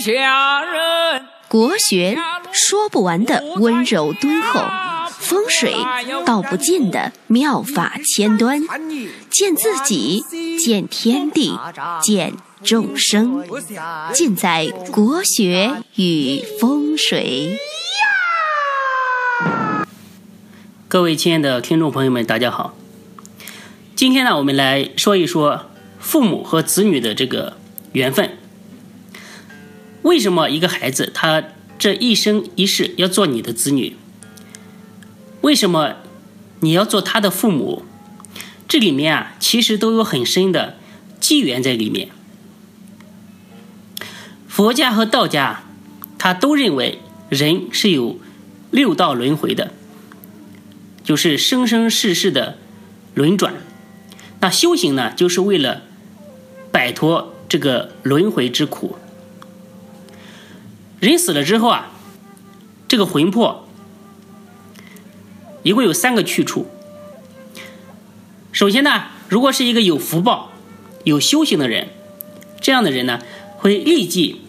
下人。国学说不完的温柔敦厚，风水道不尽的妙法千端，见自己，见天地，见众生，尽在国学与风水。各位亲爱的听众朋友们，大家好。今天呢，我们来说一说父母和子女的这个缘分。为什么一个孩子他这一生一世要做你的子女？为什么你要做他的父母？这里面啊，其实都有很深的机缘在里面。佛家和道家，他都认为人是有六道轮回的，就是生生世世的轮转。那修行呢，就是为了摆脱这个轮回之苦。人死了之后啊，这个魂魄一共有三个去处。首先呢，如果是一个有福报、有修行的人，这样的人呢，会立即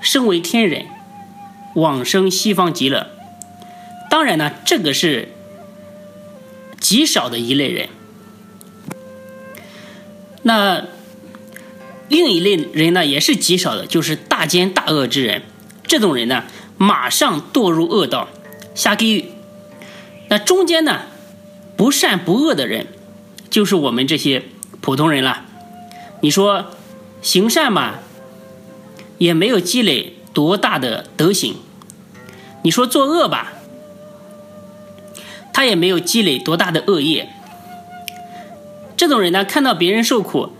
升为天人，往生西方极乐。当然呢，这个是极少的一类人。那。另一类人呢，也是极少的，就是大奸大恶之人。这种人呢，马上堕入恶道，下地狱。那中间呢，不善不恶的人，就是我们这些普通人了。你说行善嘛，也没有积累多大的德行；你说作恶吧，他也没有积累多大的恶业。这种人呢，看到别人受苦，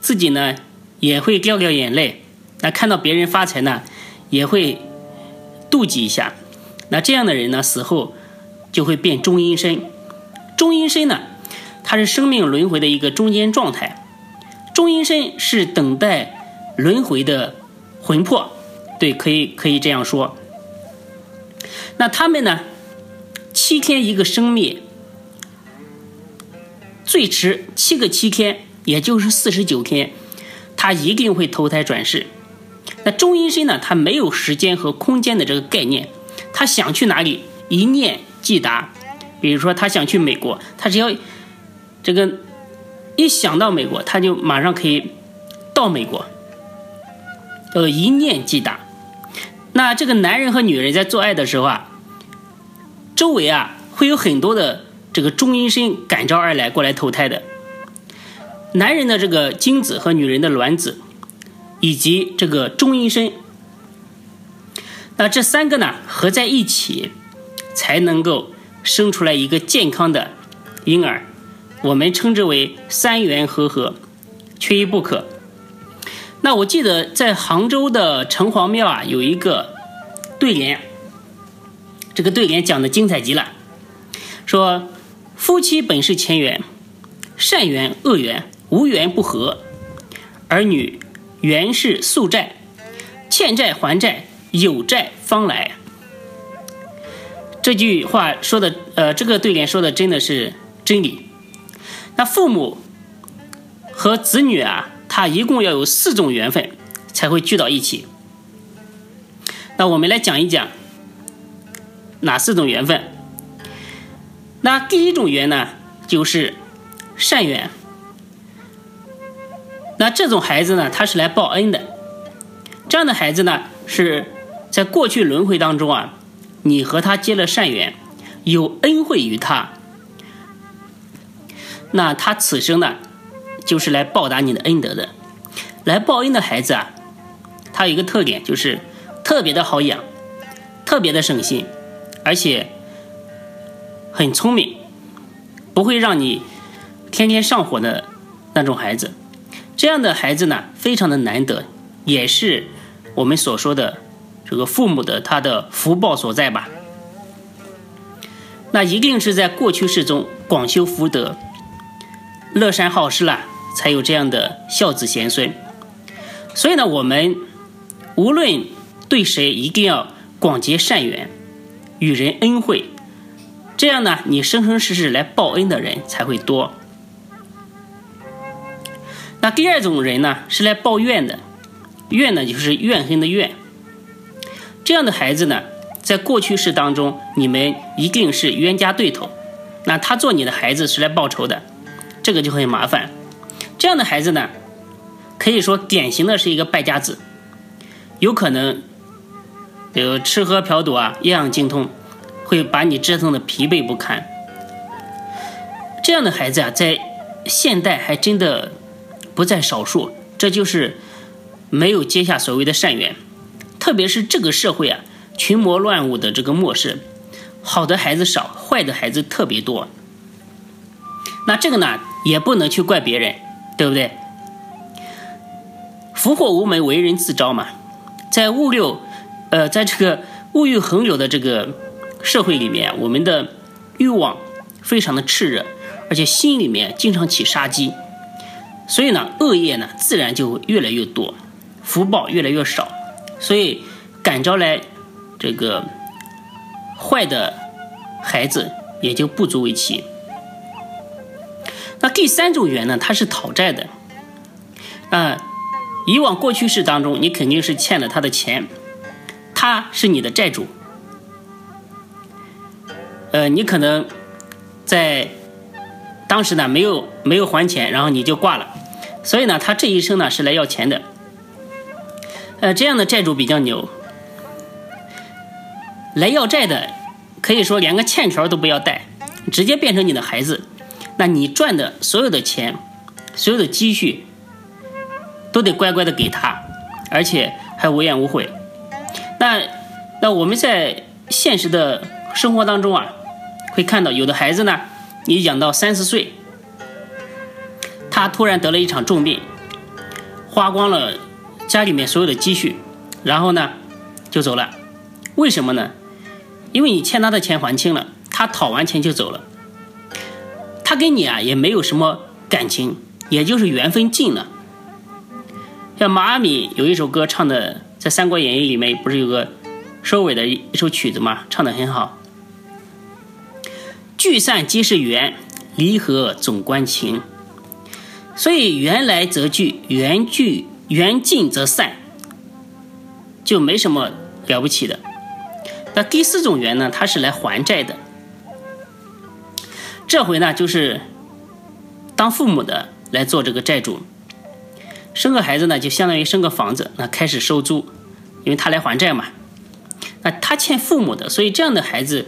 自己呢。也会掉掉眼泪，那看到别人发财呢，也会妒忌一下。那这样的人呢，死后就会变中阴身。中阴身呢，它是生命轮回的一个中间状态。中阴身是等待轮回的魂魄，对，可以可以这样说。那他们呢，七天一个生灭，最迟七个七天，也就是四十九天。他一定会投胎转世。那中阴身呢？他没有时间和空间的这个概念，他想去哪里，一念即达。比如说，他想去美国，他只要这个一想到美国，他就马上可以到美国，呃，一念即达。那这个男人和女人在做爱的时候啊，周围啊会有很多的这个中阴身感召而来，过来投胎的。男人的这个精子和女人的卵子，以及这个中阴身，那这三个呢合在一起，才能够生出来一个健康的婴儿。我们称之为三元合合，缺一不可。那我记得在杭州的城隍庙啊，有一个对联，这个对联讲的精彩极了，说夫妻本是前缘，善缘恶缘。无缘不和，儿女原是宿债，欠债还债，有债方来。这句话说的，呃，这个对联说的真的是真理。那父母和子女啊，他一共要有四种缘分才会聚到一起。那我们来讲一讲哪四种缘分？那第一种缘呢，就是善缘。那这种孩子呢，他是来报恩的。这样的孩子呢，是在过去轮回当中啊，你和他结了善缘，有恩惠于他。那他此生呢，就是来报答你的恩德的。来报恩的孩子啊，他有一个特点，就是特别的好养，特别的省心，而且很聪明，不会让你天天上火的那种孩子。这样的孩子呢，非常的难得，也是我们所说的这个父母的他的福报所在吧。那一定是在过去世中广修福德、乐善好施了，才有这样的孝子贤孙。所以呢，我们无论对谁，一定要广结善缘，与人恩惠，这样呢，你生生世世来报恩的人才会多。那第二种人呢，是来抱怨的。怨呢就是怨恨的怨。这样的孩子呢，在过去式当中，你们一定是冤家对头。那他做你的孩子是来报仇的，这个就很麻烦。这样的孩子呢，可以说典型的是一个败家子，有可能有吃喝嫖赌啊，样样精通，会把你折腾的疲惫不堪。这样的孩子啊，在现代还真的不在少数，这就是没有结下所谓的善缘。特别是这个社会啊，群魔乱舞的这个末世，好的孩子少，坏的孩子特别多。那这个呢，也不能去怪别人，对不对？福祸无门，为人自招嘛。在物流，呃，在这个物欲横流的这个社会里面，我们的欲望非常的炽热，而且心里面经常起杀机，所以呢，恶业呢自然就越来越多，福报越来越少。所以，感召来这个坏的孩子也就不足为奇。那第三种缘呢，它是讨债的。啊，以往过去式当中，你肯定是欠了他的钱，他是你的债主。呃，你可能在当时呢没有没有还钱，然后你就挂了。所以呢，他这一生呢是来要钱的。呃，这样的债主比较牛，来要债的，可以说连个欠条都不要带，直接变成你的孩子，那你赚的所有的钱，所有的积蓄，都得乖乖的给他，而且还无怨无悔。那那我们在现实的生活当中啊，会看到有的孩子呢，你养到三四岁，他突然得了一场重病，花光了。家里面所有的积蓄，然后呢，就走了。为什么呢？因为你欠他的钱还清了，他讨完钱就走了。他跟你啊也没有什么感情，也就是缘分尽了。像马阿敏有一首歌唱的，在《三国演义》里面不是有个收尾的一首曲子吗，唱的很好。聚散皆是缘，离合总关情。所以缘来则聚，缘聚。缘尽则散，就没什么了不起的。那第四种缘呢？它是来还债的。这回呢，就是当父母的来做这个债主，生个孩子呢，就相当于生个房子，那开始收租，因为他来还债嘛。那他欠父母的，所以这样的孩子，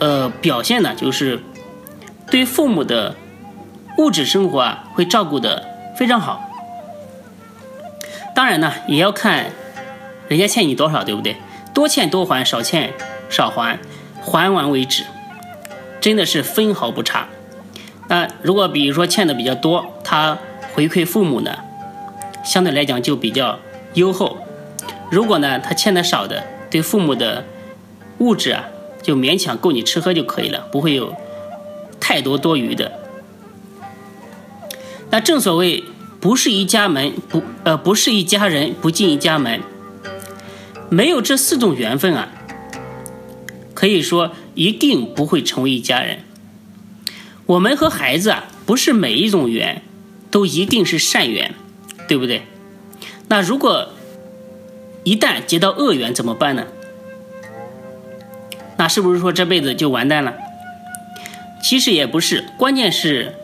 呃，表现呢，就是对父母的物质生活啊，会照顾的非常好。当然呢，也要看人家欠你多少，对不对？多欠多还，少欠少还，还完为止，真的是分毫不差。那如果比如说欠的比较多，他回馈父母呢，相对来讲就比较优厚。如果呢他欠的少的，对父母的物质啊，就勉强够你吃喝就可以了，不会有太多多余的。那正所谓。不是一家门不呃不是一家人不进一家门，没有这四种缘分啊，可以说一定不会成为一家人。我们和孩子啊，不是每一种缘都一定是善缘，对不对？那如果一旦结到恶缘怎么办呢？那是不是说这辈子就完蛋了？其实也不是，关键是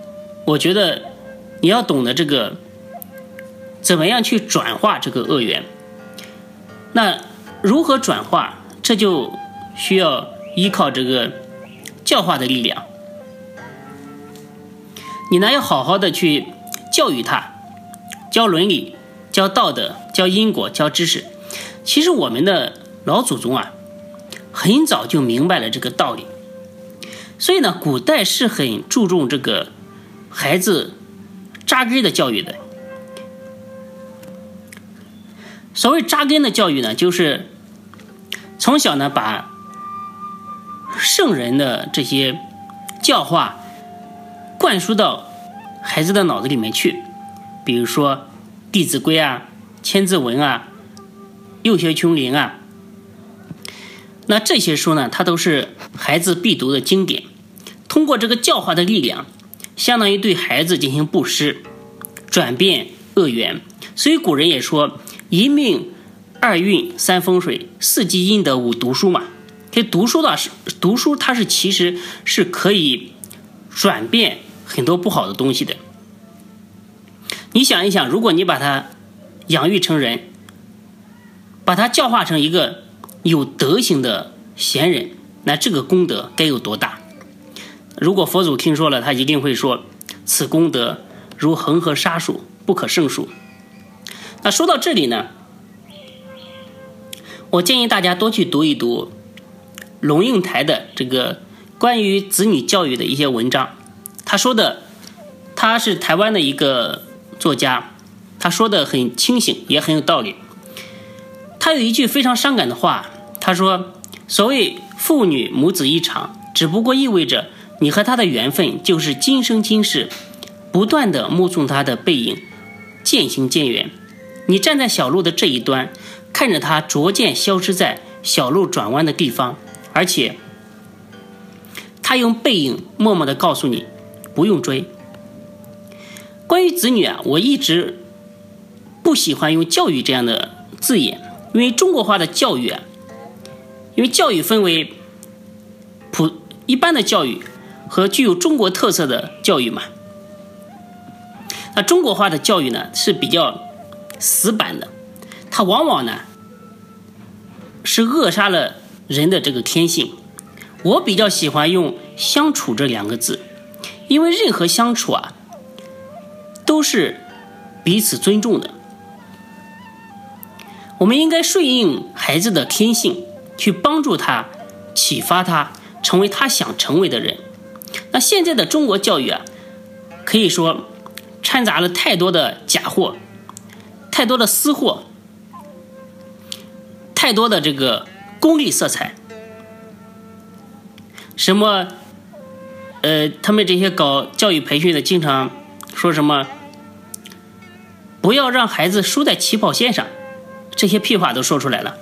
我觉得。你要懂得这个，怎么样去转化这个恶缘？那如何转化？这就需要依靠这个教化的力量。你呢要好好的去教育他，教伦理，教道德，教因果，教知识。其实我们的老祖宗啊，很早就明白了这个道理。所以呢，古代是很注重这个孩子。扎根的教育的，所谓扎根的教育呢，就是从小呢把圣人的这些教化灌输到孩子的脑子里面去，比如说《弟子规》啊、《千字文》啊、《幼学琼林》啊，那这些书呢，它都是孩子必读的经典。通过这个教化的力量。相当于对孩子进行布施，转变恶缘。所以古人也说一命二运三风水四积阴德五读书嘛。这读书的是读书，它是其实是可以转变很多不好的东西的。你想一想，如果你把他养育成人，把他教化成一个有德行的贤人，那这个功德该有多大？如果佛祖听说了，他一定会说：“此功德如恒河沙数，不可胜数。”那说到这里呢，我建议大家多去读一读龙应台的这个关于子女教育的一些文章。他说的，他是台湾的一个作家，他说的很清醒，也很有道理。他有一句非常伤感的话，他说：“所谓父女母子一场，只不过意味着你和他的缘分就是今生今世，不断的目送他的背影渐行渐远。你站在小路的这一端，看着他逐渐消失在小路转弯的地方，而且他用背影默默的告诉你，不用追。关于子女啊，我一直不喜欢用教育这样的字眼。”因为中国化的教育啊，因为教育分为普一般的教育和具有中国特色的教育嘛。那中国化的教育呢是比较死板的，它往往呢是扼杀了人的这个天性。我比较喜欢用“相处”这两个字，因为任何相处啊都是彼此尊重的。我们应该顺应孩子的天性，去帮助他、启发他，成为他想成为的人。那现在的中国教育啊，可以说掺杂了太多的假货，太多的私货，太多的这个功利色彩。什么？呃，他们这些搞教育培训的，经常说什么？不要让孩子输在起跑线上。这些屁话都说出来了，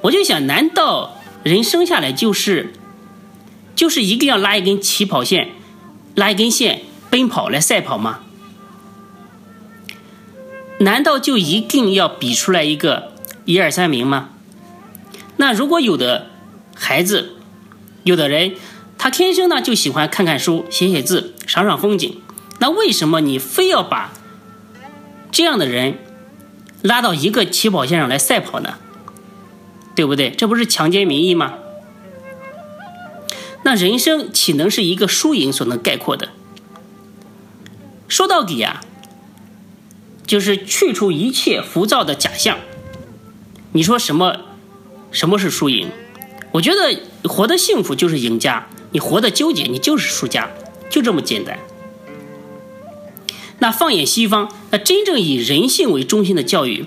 我就想，难道人生下来就是就是一定要拉一根起跑线，拉一根线奔跑来赛跑吗？难道就一定要比出来一个一二三名吗？那如果有的孩子，有的人他天生呢就喜欢看看书、写写字、赏赏风景，那为什么你非要把这样的人？拉到一个起跑线上来赛跑呢，对不对？这不是强奸民意吗？那人生岂能是一个输赢所能概括的？说到底啊，就是去除一切浮躁的假象。你说什么？什么是输赢？我觉得活得幸福就是赢家，你活得纠结，你就是输家，就这么简单。那放眼西方，那真正以人性为中心的教育，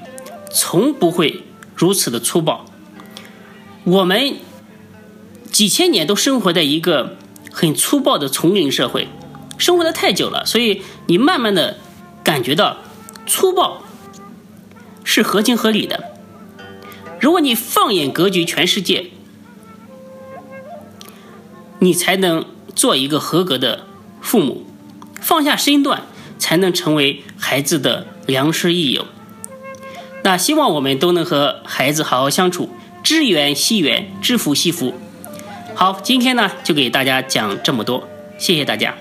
从不会如此的粗暴。我们几千年都生活在一个很粗暴的丛林社会，生活的太久了，所以你慢慢的感觉到粗暴是合情合理的。如果你放眼格局全世界，你才能做一个合格的父母，放下身段。才能成为孩子的良师益友。那希望我们都能和孩子好好相处，知缘惜缘，知福惜福。好，今天呢就给大家讲这么多，谢谢大家。